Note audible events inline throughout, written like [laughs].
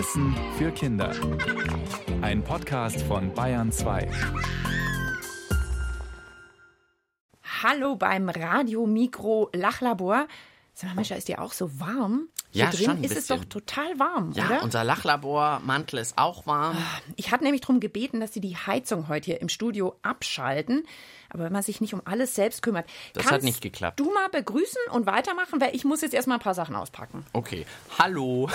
Wissen für Kinder. Ein Podcast von Bayern 2. Hallo beim Radio Mikro Lachlabor. Sag mal, Mischa, ist dir auch so warm? Hier Ja, drin ist es doch total warm, Ja, oder? unser Lachlabormantel ist auch warm. Ich hatte nämlich darum gebeten, dass sie die Heizung heute hier im Studio abschalten. Aber wenn man sich nicht um alles selbst kümmert. Das kannst hat nicht geklappt. Du mal begrüßen und weitermachen, weil ich muss jetzt erstmal ein paar Sachen auspacken. Okay, hallo.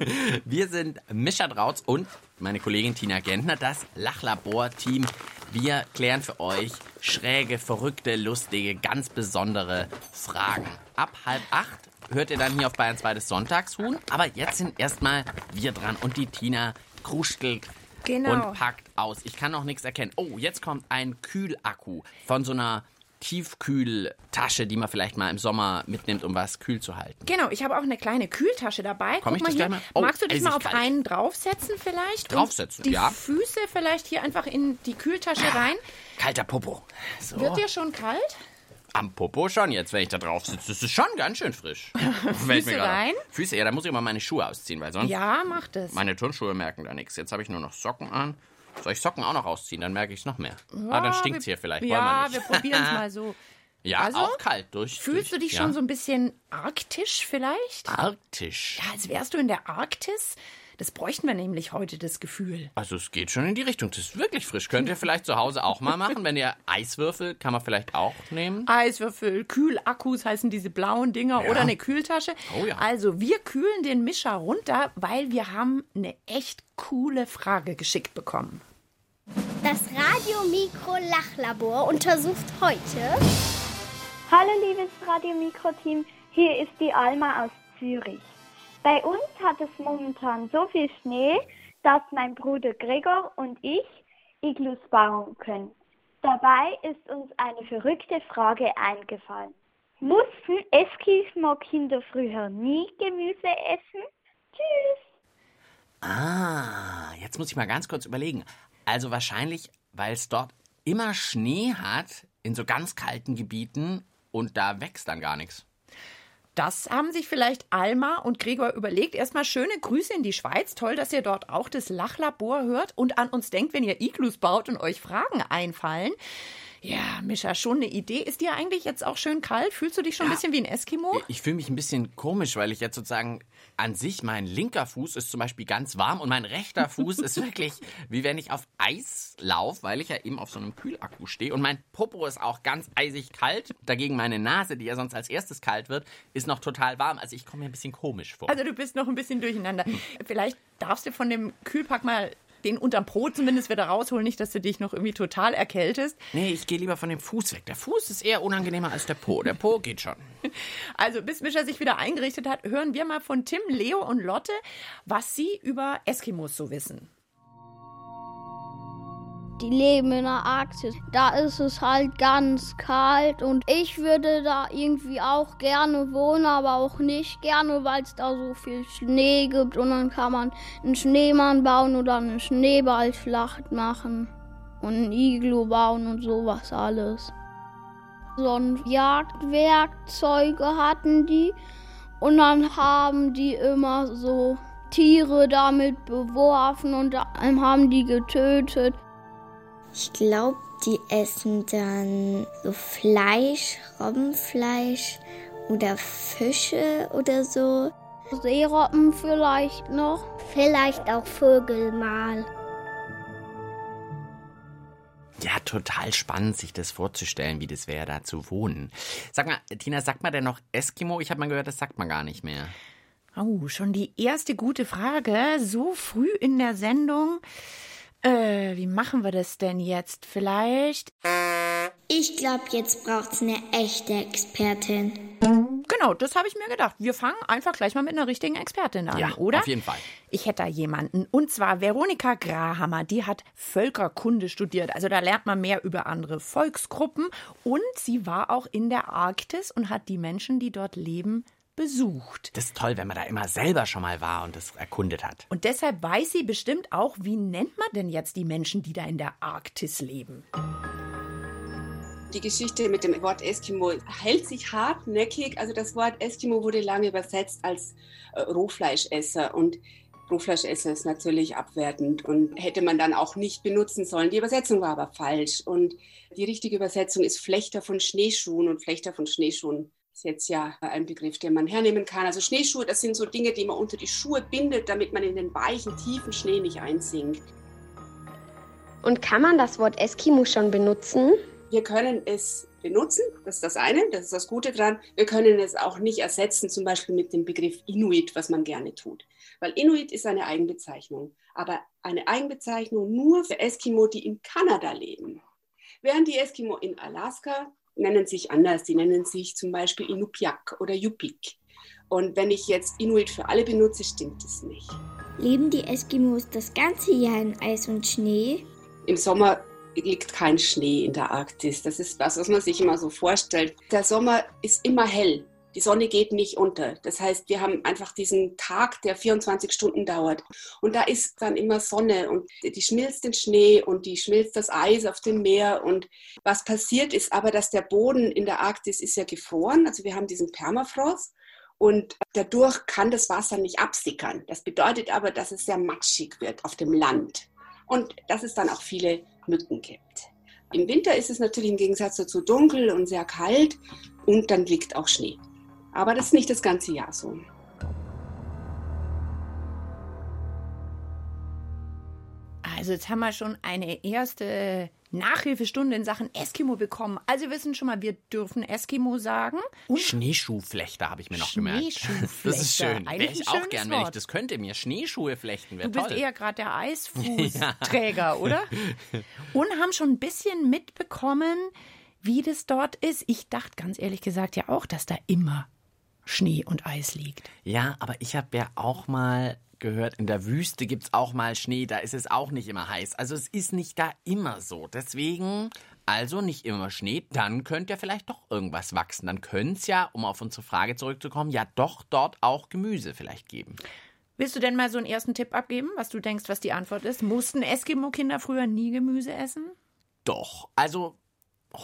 [laughs] Wir sind Mischa Drautz und meine Kollegin Tina Gentner, das Lachlabor-Team. Wir klären für euch schräge, verrückte, lustige, ganz besondere Fragen. Ab halb acht hört ihr dann hier auf Bayern 2 das Sonntagshuhn. Aber jetzt sind erstmal wir dran und die Tina kruschelt Genau. und packt aus. Ich kann noch nichts erkennen. Oh, jetzt kommt ein Kühlakku von so einer Tiefkühltasche, die man vielleicht mal im Sommer mitnimmt, um was kühl zu halten. Genau, ich habe auch eine kleine Kühltasche dabei. Komm Guck ich mal hier. mal? Oh, Magst du dich mal auf kalt. einen draufsetzen vielleicht? Und Draufsetzen, die ja. Füße vielleicht hier einfach in die Kühltasche rein. Kalter Popo. So. Wird dir schon kalt? Am Popo schon jetzt, wenn ich da drauf sitze. Das ist schon ganz schön frisch. [laughs] Fällt Füße mir gerade auf. rein? Füße, ja, da muss ich mal meine Schuhe ausziehen, weil sonst Ja, mach das. meine Turnschuhe merken da nichts. Jetzt habe ich nur noch Socken an. Soll ich Socken auch noch ausziehen? Dann merke ich es noch mehr. ah, dann stinkt es hier vielleicht. Ja, wir probieren es [laughs] mal so. Ja, Also, auch kalt durch. Fühlst du durch, dich ja. schon so ein bisschen arktisch vielleicht? arktisch? Ja, als wärst du in der Arktis. Das bräuchten wir nämlich heute, das Gefühl. Also es geht schon in die Richtung. Das ist wirklich frisch. Könnt ihr vielleicht zu Hause auch mal machen. Wenn ihr Eiswürfel, kann man vielleicht auch nehmen. Eiswürfel, Kühlakkus heißen diese blauen Dinger oder eine Kühltasche. Oh ja. Also wir kühlen den Mischer runter, weil wir haben eine echt coole Frage geschickt bekommen. Das Radio-Mikro-Lachlabor untersucht heute Hallo liebes Radio Mikro Team, hier ist die Alma aus Zürich. Bei uns hat es momentan so viel Schnee, dass mein Bruder Gregor und ich Iglus bauen können. Dabei ist uns eine verrückte Frage eingefallen. Mussten Eskimo-Kinder früher nie Gemüse essen? Tschüss! Ah, jetzt muss ich mal ganz kurz überlegen. Also wahrscheinlich, weil es dort immer Schnee hat, in so ganz kalten Gebieten und da wächst dann gar nichts. Das haben sich vielleicht Alma und Gregor überlegt. Erstmal schöne Grüße in die Schweiz. Toll, dass ihr dort auch das Lachlabor hört und an uns denkt, wenn ihr Iglus baut und euch Fragen einfallen. Ja, Mischa, schon eine Idee. Ist dir eigentlich jetzt auch schön kalt? Fühlst du dich schon ein bisschen wie ein Eskimo? Ich fühle mich ein bisschen komisch, weil ich jetzt sozusagen an sich, mein linker Fuß ist zum Beispiel ganz warm und mein rechter [laughs] Fuß ist wirklich wie wenn ich auf Eis laufe, weil ich ja eben auf so einem Kühlakku stehe und mein Popo ist auch ganz eisig kalt. Dagegen meine Nase, die ja sonst als erstes kalt wird, ist noch total warm. Also ich komme mir ein bisschen komisch vor. Also du bist noch ein bisschen durcheinander. Vielleicht darfst du von dem Kühlpack mal den unterm Po zumindest wieder rausholen, nicht, dass du dich noch irgendwie total erkältest. Nee, ich gehe lieber von dem Fuß weg. Der Fuß ist eher unangenehmer als der Po. Der Po geht schon. [laughs] Also bis Mischa sich wieder eingerichtet hat, hören wir mal von Tim, Leo und Lotte, was sie über Eskimos so wissen. Die leben in der Arktis. Da ist es halt ganz kalt und ich würde da irgendwie auch gerne wohnen, aber auch nicht gerne, weil es da so viel Schnee gibt und dann kann man einen Schneemann bauen oder eine Schneeballschlacht machen und ein Iglu bauen und sowas alles. So ein Jagdwerkzeuge hatten die und dann haben die immer so Tiere damit beworfen und dann haben die getötet. Ich glaube, die essen dann so Fleisch, Robbenfleisch oder Fische oder so. Seerobben vielleicht noch. Vielleicht auch Vögel mal. Ja, total spannend, sich das vorzustellen, wie das wäre, da zu wohnen. Sag mal, Tina, sagt man denn noch Eskimo? Ich habe mal gehört, das sagt man gar nicht mehr. Oh, schon die erste gute Frage. So früh in der Sendung. Äh, wie machen wir das denn jetzt? Vielleicht. Ich glaube, jetzt braucht's eine echte Expertin. Genau, das habe ich mir gedacht. Wir fangen einfach gleich mal mit einer richtigen Expertin an, Ja, oder? auf jeden Fall. Ich hätte da jemanden. Und zwar Veronika Grahammer. Die hat Völkerkunde studiert. Also da lernt man mehr über andere Volksgruppen. Und sie war auch in der Arktis und hat die Menschen, die dort leben, besucht. Das ist toll, wenn man da immer selber schon mal war und das erkundet hat. Und deshalb weiß sie bestimmt auch, wie nennt man denn jetzt die Menschen, die da in der Arktis leben? Die Geschichte mit dem Wort Eskimo hält sich hartnäckig. Also das Wort Eskimo wurde lange übersetzt als äh, Rohfleischesser. Und Rohfleischesser ist natürlich abwertend und hätte man dann auch nicht benutzen sollen. Die Übersetzung war aber falsch und die richtige Übersetzung ist Flechter von Schneeschuhen und Flechter von Schneeschuhen ist jetzt ja ein Begriff, den man hernehmen kann. Also Schneeschuhe, das sind so Dinge, die man unter die Schuhe bindet, damit man in den weichen, tiefen Schnee nicht einsinkt. Und kann man das Wort Eskimo schon benutzen? Wir können es benutzen, das ist das eine, das ist das Gute dran. Wir können es auch nicht ersetzen, zum Beispiel mit dem Begriff Inuit, was man gerne tut. Weil Inuit ist eine Eigenbezeichnung, aber eine Eigenbezeichnung nur für Eskimo, die in Kanada leben. Während die Eskimo in Alaska nennen sich anders, die nennen sich zum Beispiel Inupiaq oder Yupik. Und wenn ich jetzt Inuit für alle benutze, stimmt es nicht. Leben die Eskimos das ganze Jahr in Eis und Schnee? Im Sommer liegt kein Schnee in der Arktis. Das ist was, was man sich immer so vorstellt. Der Sommer ist immer hell. Die Sonne geht nicht unter. Das heißt, wir haben einfach diesen Tag, der 24 Stunden dauert. Und da ist dann immer Sonne und die schmilzt den Schnee und die schmilzt das Eis auf dem Meer. Und was passiert ist aber, dass der Boden in der Arktis ist ja gefroren. Also wir haben diesen Permafrost. Und dadurch kann das Wasser nicht absickern. Das bedeutet aber, dass es sehr matschig wird auf dem Land. Und dass es dann auch viele Mücken gibt. Im Winter ist es natürlich im Gegensatz dazu dunkel und sehr kalt und dann liegt auch Schnee. Aber das ist nicht das ganze Jahr so. Also jetzt haben wir schon eine erste Nachhilfestunde in Sachen Eskimo bekommen. Also wir wissen schon mal, wir dürfen Eskimo sagen. Und Schneeschuhflechter habe ich mir noch gemerkt. Schneeschuhflechter. Das ist schön. Wäre Eigentlich ich auch gern, wenn ich das könnte. Mir Schneeschuhe flechten wäre Du bist toll. eher gerade der Eisfußträger, [laughs] oder? Und haben schon ein bisschen mitbekommen, wie das dort ist. Ich dachte ganz ehrlich gesagt ja auch, dass da immer Schnee und Eis liegt. Ja, aber ich habe ja auch mal gehört, in der Wüste gibt's auch mal Schnee, da ist es auch nicht immer heiß. Also es ist nicht da immer so. Deswegen, also nicht immer Schnee, dann könnte ja vielleicht doch irgendwas wachsen. Dann könnte es ja, um auf unsere Frage zurückzukommen, ja doch dort auch Gemüse vielleicht geben. Willst du denn mal so einen ersten Tipp abgeben, was du denkst, was die Antwort ist? Mussten Eskimo-Kinder früher nie Gemüse essen? Doch, also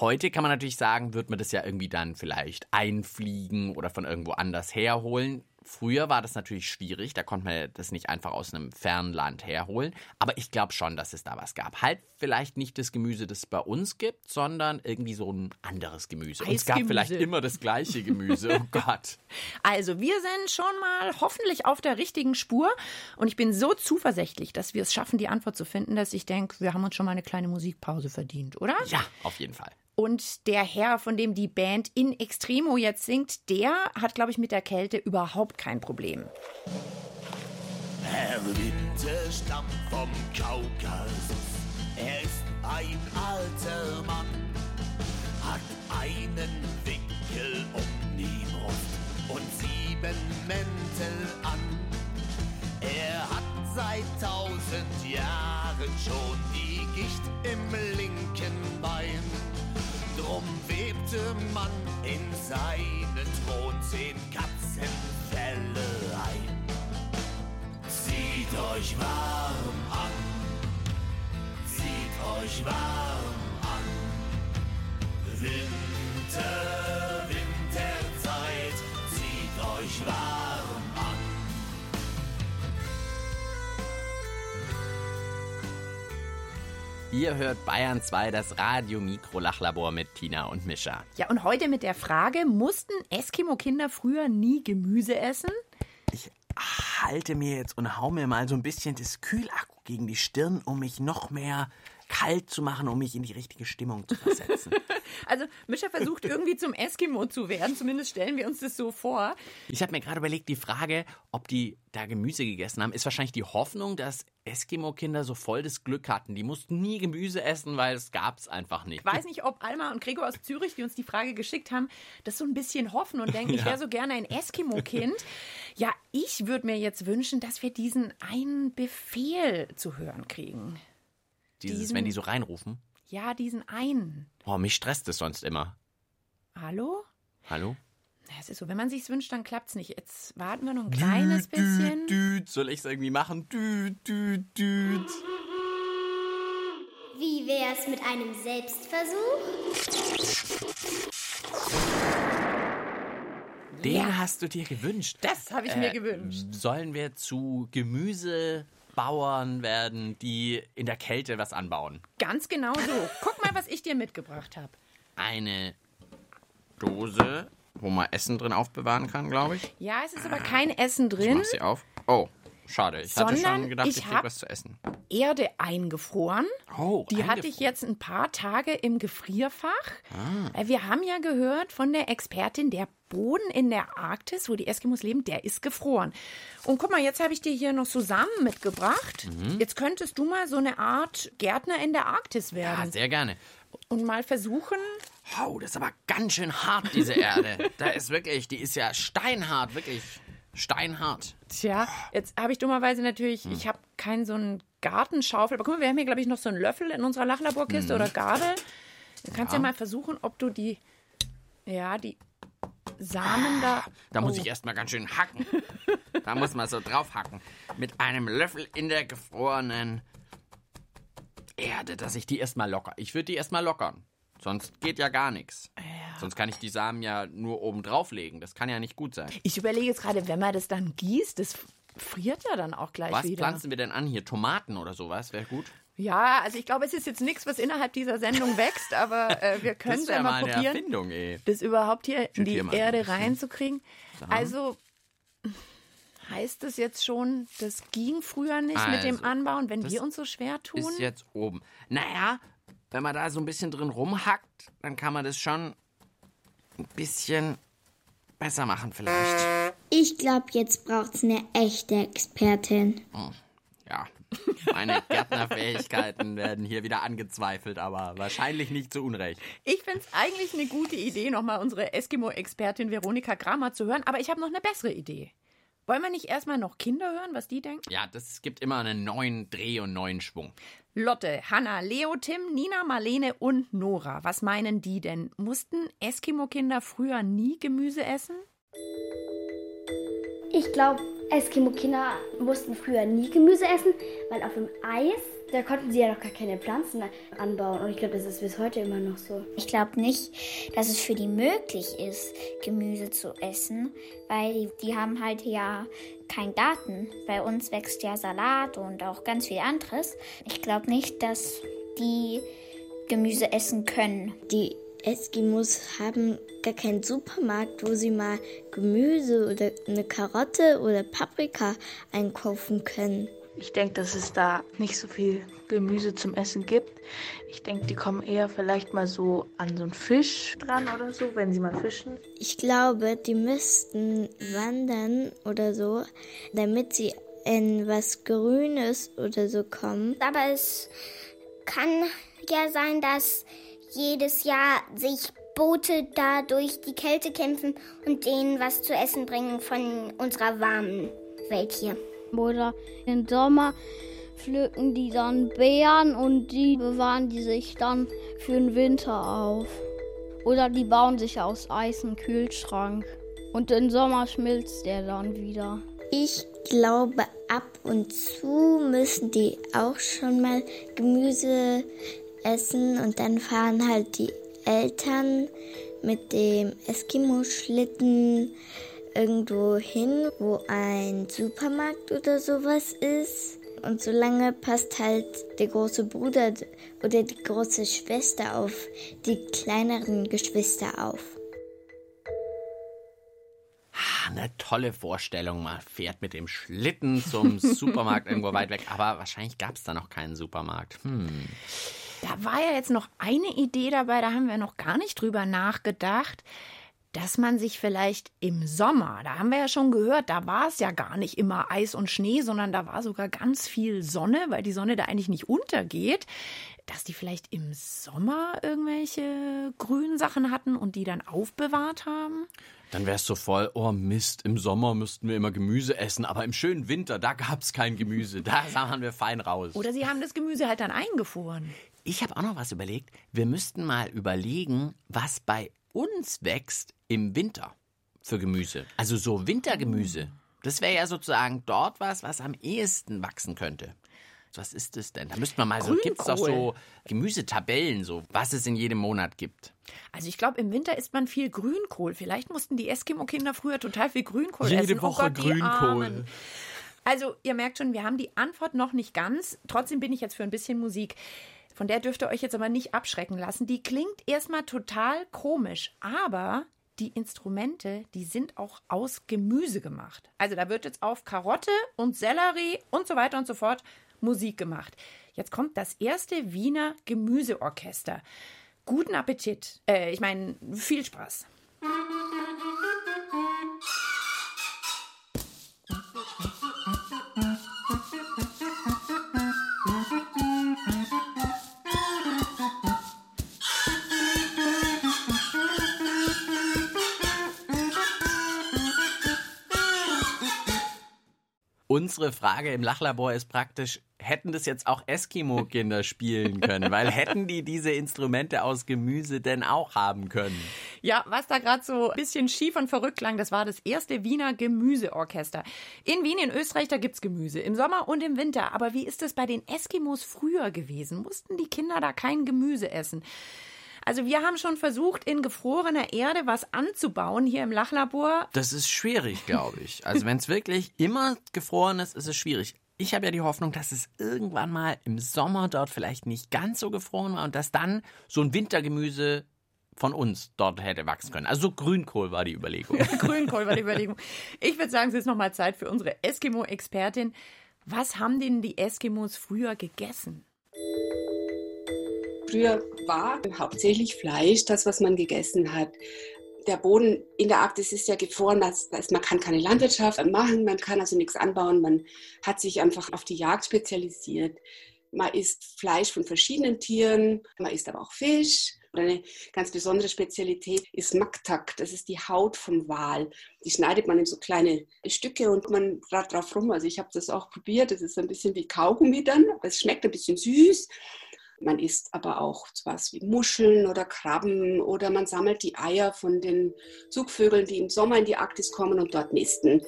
heute kann man natürlich sagen, wird man das ja irgendwie dann vielleicht einfliegen oder von irgendwo anders herholen. Früher war das natürlich schwierig, da konnte man das nicht einfach aus einem fernen Land herholen. Aber ich glaube schon, dass es da was gab. Halt vielleicht nicht das Gemüse, das es bei uns gibt, sondern irgendwie so ein anderes Gemüse. Und es gab vielleicht immer das gleiche Gemüse. Oh [laughs] Gott. Also, wir sind schon mal hoffentlich auf der richtigen Spur. Und ich bin so zuversichtlich, dass wir es schaffen, die Antwort zu finden, dass ich denke, wir haben uns schon mal eine kleine Musikpause verdient, oder? Ja, auf jeden Fall. Und der Herr, von dem die Band In Extremo jetzt singt, der hat, glaube ich, mit der Kälte überhaupt kein Problem. Herr Winter stammt vom Kaukasus. Er ist ein alter Mann, hat einen Wickel um die Brust und sieben Mäntel an. Er hat seit tausend Jahren schon die Gicht im linken. Webte man in seinen Thron zehn Katzenfelle ein. Zieht euch warm an, zieht euch warm an. Winter, Winterzeit, zieht euch warm Ihr hört Bayern 2, das Radio-Mikro-Lachlabor mit Tina und Mischa. Ja, und heute mit der Frage, mussten Eskimo-Kinder früher nie Gemüse essen? Ich halte mir jetzt und hau mir mal so ein bisschen das Kühlakku gegen die Stirn, um mich noch mehr kalt zu machen, um mich in die richtige Stimmung zu versetzen. [laughs] Also, Mischa versucht irgendwie zum Eskimo zu werden, zumindest stellen wir uns das so vor. Ich habe mir gerade überlegt, die Frage, ob die da Gemüse gegessen haben, ist wahrscheinlich die Hoffnung, dass Eskimo-Kinder so voll das Glück hatten. Die mussten nie Gemüse essen, weil es gab's einfach nicht. Ich weiß nicht, ob Alma und Gregor aus Zürich, die uns die Frage geschickt haben, das so ein bisschen hoffen und denken, [laughs] ich Ja. wäre so gerne ein Eskimo-Kind. Ja, ich würde mir jetzt wünschen, dass wir diesen einen Befehl zu hören kriegen. Dieses, diesen- wenn die so reinrufen. Ja, diesen einen. Oh, mich stresst es sonst immer. Hallo? Hallo? Es ist so, wenn man sich's wünscht, dann klappt's nicht. Jetzt warten wir noch ein kleines bisschen. Düt, soll ich es irgendwie machen? Düt, düt, düt. Wie wär's mit einem Selbstversuch? Den Ja. hast du dir gewünscht. Das habe ich mir gewünscht. Sollen wir zu Gemüsebauern werden, die in der Kälte was anbauen? Ganz genau so. Guck mal, was ich dir mitgebracht habe. Eine Dose, wo man Essen drin aufbewahren kann, glaube ich. Ja, es ist aber kein Essen Ich drin. mach sie auf. Oh, schade. Ich hatte Sondern schon gedacht, ich ich, krieg was zu essen. Erde eingefroren. Oh, Die hatte ich jetzt ein paar Tage im Gefrierfach. Äh, Wir haben ja gehört von der Expertin, der Boden in der Arktis, wo die Eskimos leben, der ist gefroren. Und guck mal, jetzt habe ich dir hier noch Samen mitgebracht. Mhm. Jetzt könntest du mal so eine Art Gärtner in der Arktis Ja, werden sehr gerne. und mal versuchen. Oh, das ist aber ganz schön hart, diese Erde. [laughs] da ist wirklich, die ist ja steinhart, wirklich steinhart. Tja, jetzt habe ich dummerweise natürlich, Hm. ich habe keinen so einen Gartenschaufel. Aber guck mal, wir haben hier, glaube ich, noch so einen Löffel in unserer Lachlaborkiste Mhm. oder Gabel. Du kannst ja. Ja. mal versuchen, ob du die, ja, die Samen da. Da muss Oh. ich erstmal ganz schön hacken. Da muss man so drauf hacken. Mit einem Löffel in der gefrorenen Erde, dass ich die erstmal locker. Ich würde die erstmal lockern. Sonst geht ja gar nichts. Sonst kann ich die Samen ja nur oben drauflegen. Das kann ja nicht gut sein. Ich überlege jetzt gerade, wenn man das dann gießt, das friert ja dann auch gleich Was wieder. pflanzen wir denn an hier? Tomaten oder sowas? Wäre gut. Ja, also ich glaube, es ist jetzt nichts, was innerhalb dieser Sendung wächst, aber äh, wir [laughs] können es ja mal probieren, Erfindung, ey. das überhaupt hier in die hier Erde reinzukriegen. Samen. Also heißt das jetzt schon, das ging früher nicht mit dem Also, Anbauen, wenn wir uns so schwer tun? Ist jetzt oben. Naja, wenn man da so ein bisschen drin rumhackt, dann kann man das schon ein bisschen besser machen vielleicht. Ich glaube, jetzt braucht's eine echte Expertin. Ja, meine Gärtnerfähigkeiten [laughs] werden hier wieder angezweifelt, aber wahrscheinlich nicht zu Unrecht. Ich finde es eigentlich eine gute Idee, nochmal unsere Eskimo-Expertin Veronika Kramer zu hören, aber ich habe noch eine bessere Idee. Wollen wir nicht erstmal noch Kinder hören, was die denken? Ja, das gibt immer einen neuen Dreh und neuen Schwung. Lotte, Hanna, Leo, Tim, Nina, Marlene und Nora. Was meinen die denn? Mussten Eskimo-Kinder früher nie Gemüse essen? Ich glaube, Eskimo-Kinder mussten früher nie Gemüse essen, weil auf dem Eis, da konnten sie ja noch gar keine Pflanzen anbauen. Und ich glaube, das ist bis heute immer noch so. Ich glaube nicht, dass es für die möglich ist, Gemüse zu essen, weil die, die haben halt ja keinen Garten. Bei uns wächst ja Salat und auch ganz viel anderes. Ich glaube nicht, dass die Gemüse essen können. Die Eskimos haben gar keinen Supermarkt, wo sie mal Gemüse oder eine Karotte oder Paprika einkaufen können. Ich denke, dass es da nicht so viel Gemüse zum Essen gibt. Ich denke, die kommen eher vielleicht mal so an so einen Fisch dran oder so, wenn sie mal fischen. Ich glaube, die müssten wandern oder so, damit sie in was Grünes oder so kommen. Aber es kann ja sein, dass jedes Jahr sich Boote da durch die Kälte kämpfen und denen was zu essen bringen von unserer warmen Welt hier. Oder im Sommer pflücken die dann Beeren und die bewahren die sich dann für den Winter auf. Oder die bauen sich aus Eis einen Kühlschrank. Und im Sommer schmilzt der dann wieder. Ich glaube, ab und zu müssen die auch schon mal Gemüse essen und dann fahren halt die Eltern mit dem Eskimo-Schlitten irgendwo hin, wo ein Supermarkt oder sowas ist. Und solange passt halt der große Bruder oder die große Schwester auf die kleineren Geschwister auf. Ah, Eine tolle Vorstellung. Man fährt mit dem Schlitten zum [laughs] Supermarkt irgendwo weit weg. Aber wahrscheinlich gab es da noch keinen Supermarkt. Hm. Da war ja jetzt noch eine Idee dabei, da haben wir noch gar nicht drüber nachgedacht, dass man sich vielleicht im Sommer, da haben wir ja schon gehört, da war es ja gar nicht immer Eis und Schnee, sondern da war sogar ganz viel Sonne, weil die Sonne da eigentlich nicht untergeht, dass die vielleicht im Sommer irgendwelche grünen Sachen hatten und die dann aufbewahrt haben. Dann wär's so voll, oh Mist, im Sommer müssten wir immer Gemüse essen, aber im schönen Winter, da gab's kein Gemüse. Da sahen wir fein raus. Oder sie haben das Gemüse halt dann eingefroren. Ich habe auch noch was überlegt. Wir müssten mal überlegen, was bei uns wächst im Winter für Gemüse. Also so Wintergemüse. Das wäre ja sozusagen dort was, was am ehesten wachsen könnte. Was ist das denn? Da müsste man mal so, gibt es doch so. Gemüsetabellen, so was es in jedem Monat gibt. Also ich glaube, im Winter isst man viel Grünkohl. Vielleicht mussten die Eskimo-Kinder früher total viel Grünkohl Jede essen. Woche oh Gott, Grünkohl. Also ihr merkt schon, wir haben die Antwort noch nicht ganz. Trotzdem bin ich jetzt für ein bisschen Musik. Von der dürft ihr euch jetzt aber nicht abschrecken lassen. Die klingt erstmal total komisch, aber die Instrumente, die sind auch aus Gemüse gemacht. Also da wird jetzt auf Karotte und Sellerie und so weiter und so fort Musik gemacht. Jetzt kommt das erste Wiener Gemüseorchester. Guten Appetit. Äh, ich meine, viel Spaß. Unsere Frage im Lachlabor ist praktisch, hätten das jetzt auch Eskimo-Kinder [laughs] spielen können? Weil hätten die diese Instrumente aus Gemüse denn auch haben können? Ja, was da gerade so ein bisschen schief und verrückt klang, das war das erste Wiener Gemüseorchester. In Wien, in Österreich, da gibt's Gemüse. Im Sommer und im Winter. Aber wie ist es bei den Eskimos früher gewesen? Mussten die Kinder da kein Gemüse essen? Also wir haben schon versucht, in gefrorener Erde was anzubauen hier im Lachlabor. Das ist schwierig, glaube ich. Also wenn es wirklich immer gefroren ist, ist es schwierig. Ich habe ja die Hoffnung, dass es irgendwann mal im Sommer dort vielleicht nicht ganz so gefroren war und dass dann so ein Wintergemüse von uns dort hätte wachsen können. Also so Grünkohl war die Überlegung. [laughs] Grünkohl war die Überlegung. Ich würde sagen, es ist nochmal Zeit für unsere Eskimo-Expertin. Was haben denn die Eskimos früher gegessen? Früher war hauptsächlich Fleisch das, was man gegessen hat. Der Boden in der Arktis ist ja gefroren, das heißt, man kann keine Landwirtschaft machen, man kann also nichts anbauen, man hat sich einfach auf die Jagd spezialisiert. Man isst Fleisch von verschiedenen Tieren, man isst aber auch Fisch. Und eine ganz besondere Spezialität ist Maktak, das ist die Haut vom Wal. Die schneidet man in so kleine Stücke und man rat drauf rum. Also ich habe das auch probiert, das ist ein bisschen wie Kaugummi dann, aber es schmeckt ein bisschen süß. Man isst aber auch was wie Muscheln oder Krabben oder man sammelt die Eier von den Zugvögeln, die im Sommer in die Arktis kommen und dort nisten.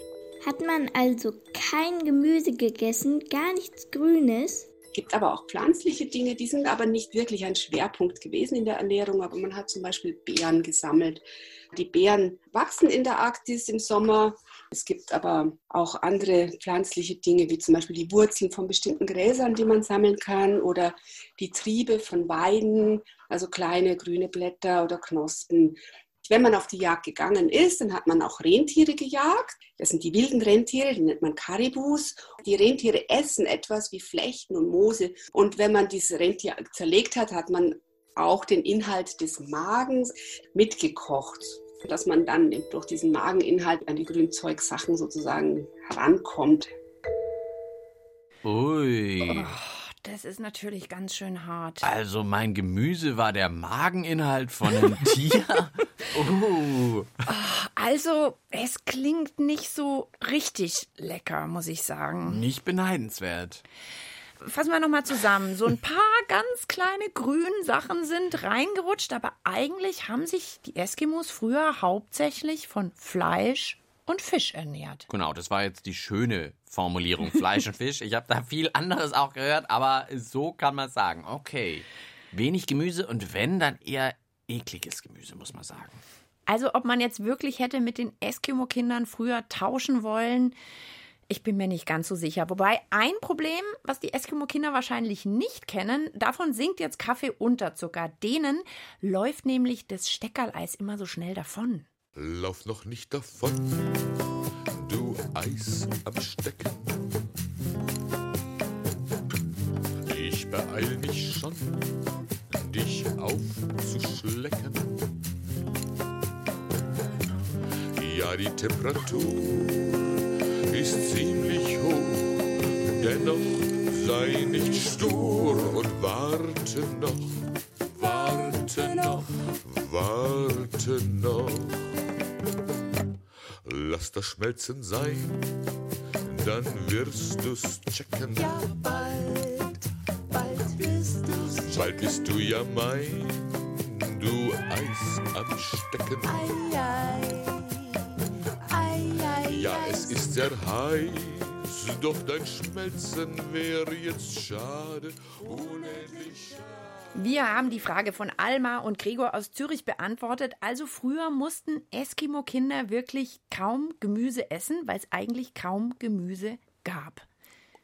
Hat man also kein Gemüse gegessen, gar nichts Grünes? Gibt aber auch pflanzliche Dinge, die sind aber nicht wirklich ein Schwerpunkt gewesen in der Ernährung, aber man hat zum Beispiel Beeren gesammelt. Die Beeren wachsen in der Arktis im Sommer. Es gibt aber auch andere pflanzliche Dinge, wie zum Beispiel die Wurzeln von bestimmten Gräsern, die man sammeln kann, oder die Triebe von Weiden, also kleine grüne Blätter oder Knospen. Wenn man auf die Jagd gegangen ist, dann hat man auch Rentiere gejagt. Das sind die wilden Rentiere, die nennt man Karibus. Die Rentiere essen etwas wie Flechten und Moose. Und wenn man dieses Rentier zerlegt hat, hat man auch den Inhalt des Magens mitgekocht, dass man dann durch diesen Mageninhalt an die Grünzeugsachen sozusagen herankommt. Ui. Oh, das ist natürlich ganz schön hart. Also mein Gemüse war der Mageninhalt von einem [laughs] Tier. Oh. Also, es klingt nicht so richtig lecker, muss ich sagen. Nicht beneidenswert. Fassen wir nochmal zusammen. So ein paar [laughs] ganz kleine grüne Sachen sind reingerutscht, aber eigentlich haben sich die Eskimos früher hauptsächlich von Fleisch und Fisch ernährt. Genau, das war jetzt die schöne Formulierung. Fleisch und Fisch. Ich habe da viel anderes auch gehört, aber so kann man sagen. Okay. Wenig Gemüse und wenn, dann eher ekliges Gemüse, muss man sagen. Also, ob man jetzt wirklich hätte mit den Eskimo-Kindern früher tauschen wollen, ich bin mir nicht ganz so sicher. Wobei ein Problem, was die Eskimo-Kinder wahrscheinlich nicht kennen, davon singt jetzt Kaffeeunterzucker. Denen läuft nämlich das Steckerleis immer so schnell davon. Lauf noch nicht davon, du Eis am Stecken. Ich beeil mich schon, aufzuschlecken. Ja, die Temperatur ist ziemlich hoch, dennoch sei nicht stur und warte noch, warte noch, warte noch. Lass das Schmelzen sein, dann wirst du's checken. Ja, Bald bist du ja mein, du Eis am Stecken. Ei, ei, ei, ei, ja, es ist sehr heiß Doch dein Schmelzen wäre jetzt schade, unendlich schade. Wir haben die Frage von Alma und Gregor aus Zürich beantwortet. Also früher mussten Eskimo-Kinder wirklich kaum Gemüse essen, weil es eigentlich kaum Gemüse gab.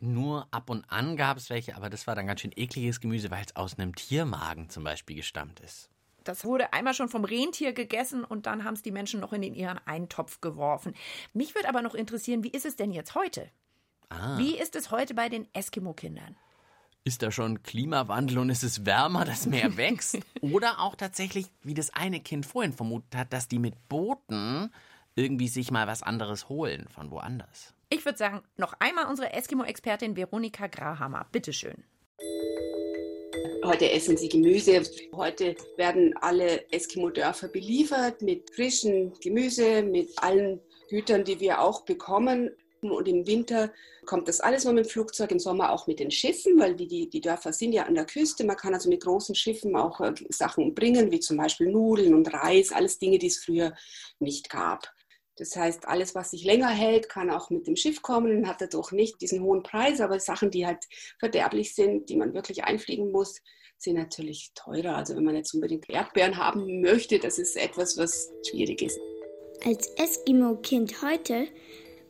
Nur ab und an gab es welche, aber das war dann ganz schön ekliges Gemüse, weil es aus einem Tiermagen zum Beispiel gestammt ist. Das wurde einmal schon vom Rentier gegessen und dann haben es die Menschen noch in den ihren Eintopf geworfen. Mich würde aber noch interessieren, wie ist es denn jetzt heute? Ah. Wie ist es heute bei den Eskimo-Kindern? Ist da schon Klimawandel und ist es wärmer, das Meer [laughs] wächst? Oder auch tatsächlich, wie das eine Kind vorhin vermutet hat, dass die mit Booten irgendwie sich mal was anderes holen von woanders. Ich würde sagen, noch einmal unsere Eskimo-Expertin Veronika Grahammer. Bitteschön. Heute essen sie Gemüse. Heute werden alle Eskimo-Dörfer beliefert mit frischem Gemüse, mit allen Gütern, die wir auch bekommen. Und im Winter kommt das alles nur mit dem Flugzeug, im Sommer auch mit den Schiffen, weil die, die, die Dörfer sind ja an der Küste. Man kann also mit großen Schiffen auch äh, Sachen bringen, wie zum Beispiel Nudeln und Reis, alles Dinge, die es früher nicht gab. Das heißt, alles, was sich länger hält, kann auch mit dem Schiff kommen und hat dadurch nicht diesen hohen Preis. Aber Sachen, die halt verderblich sind, die man wirklich einfliegen muss, sind natürlich teurer. Also wenn man jetzt unbedingt Erdbeeren haben möchte, das ist etwas, was schwierig ist. Als Eskimo-Kind heute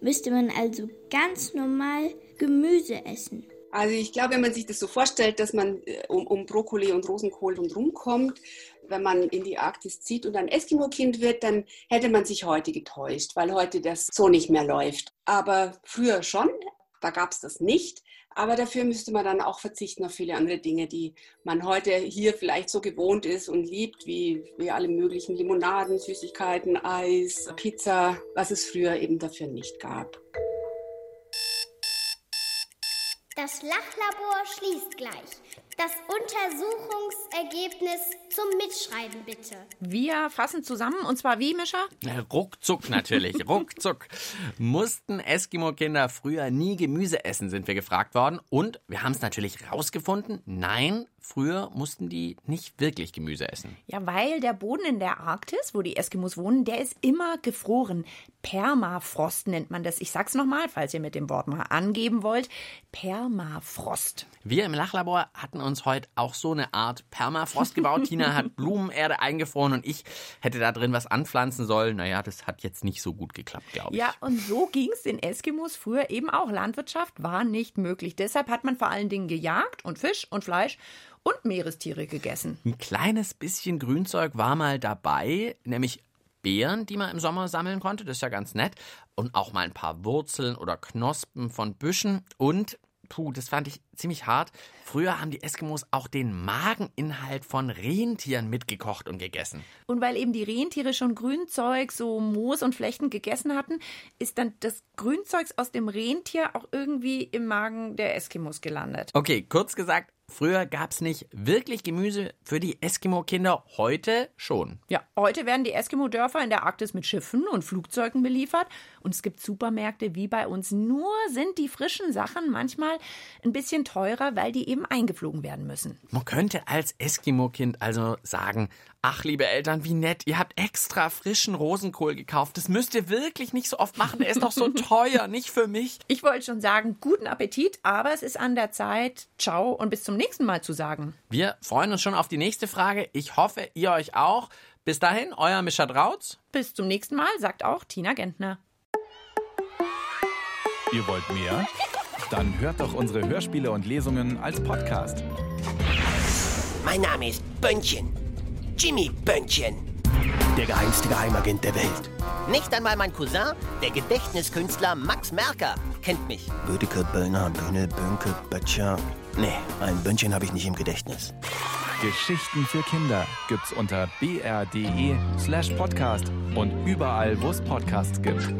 müsste man also ganz normal Gemüse essen. Also ich glaube, wenn man sich das so vorstellt, dass man äh, um, um Brokkoli und Rosenkohl rundherum kommt, wenn man in die Arktis zieht und ein Eskimo-Kind wird, dann hätte man sich heute getäuscht, weil heute das so nicht mehr läuft. Aber früher schon, da gab es das nicht. Aber dafür müsste man dann auch verzichten auf viele andere Dinge, die man heute hier vielleicht so gewohnt ist und liebt, wie, wie alle möglichen Limonaden, Süßigkeiten, Eis, Pizza, was es früher eben dafür nicht gab. Das Lachlabor schließt gleich. Das Untersuchungsergebnis zum Mitschreiben bitte. Wir fassen zusammen und zwar wie, Mischa? Ruckzuck natürlich, [laughs] ruckzuck. Mussten Eskimo-Kinder früher nie Gemüse essen, sind wir gefragt worden. Und wir haben es natürlich rausgefunden. Nein, früher mussten die nicht wirklich Gemüse essen. Ja, weil der Boden in der Arktis, wo die Eskimos wohnen, der ist immer gefroren. Permafrost nennt man das. Ich sag's nochmal, falls ihr mit dem Wort mal angeben wollt. Permafrost. Wir im Lachlabor hatten uns heute auch so eine Art Permafrost gebaut. Tina hat [laughs] Blumenerde eingefroren und ich hätte da drin was anpflanzen sollen. Naja, das hat jetzt nicht so gut geklappt, glaube ich. Ja, und so ging's den Eskimos früher eben auch. Landwirtschaft war nicht möglich. Deshalb hat man vor allen Dingen gejagt und Fisch und Fleisch und Meerestiere gegessen. Ein kleines bisschen Grünzeug war mal dabei, nämlich Beeren, die man im Sommer sammeln konnte. Das ist ja ganz nett. Und auch mal ein paar Wurzeln oder Knospen von Büschen. Und, puh, das fand ich ziemlich hart. Früher haben die Eskimos auch den Mageninhalt von Rentieren mitgekocht und gegessen. Und weil eben die Rentiere schon Grünzeug, so Moos und Flechten gegessen hatten, ist dann das Grünzeugs aus dem Rentier auch irgendwie im Magen der Eskimos gelandet. Okay, kurz gesagt, früher gab's nicht wirklich Gemüse für die Eskimo-Kinder, heute schon. Ja, heute werden die Eskimo-Dörfer in der Arktis mit Schiffen und Flugzeugen beliefert und es gibt Supermärkte wie bei uns. Nur sind die frischen Sachen manchmal ein bisschen teurer, weil die eben eingeflogen werden müssen. Man könnte als Eskimo-Kind also sagen, ach liebe Eltern, wie nett, ihr habt extra frischen Rosenkohl gekauft. Das müsst ihr wirklich nicht so oft machen, der ist doch so [laughs] teuer, nicht für mich. Ich wollte schon sagen, guten Appetit, aber es ist an der Zeit, ciao und bis zum nächsten Mal zu sagen. Wir freuen uns schon auf die nächste Frage. Ich hoffe, ihr euch auch. Bis dahin, euer Mischa Drautz. Bis zum nächsten Mal, sagt auch Tina Gentner. Ihr wollt mehr? Dann hört doch unsere Hörspiele und Lesungen als Podcast. Mein Name ist Bönnchen. Jimmy Bönnchen. Der geheimste Geheimagent der Welt. Nicht einmal mein Cousin, der Gedächtniskünstler Max Merker, kennt mich. Bödeke, Böllner, Böhne, Bönke, Böttcher. Nee, ein Bönnchen habe ich nicht im Gedächtnis. Geschichten für Kinder gibt's unter brde slash podcast und überall, wo es Podcasts gibt.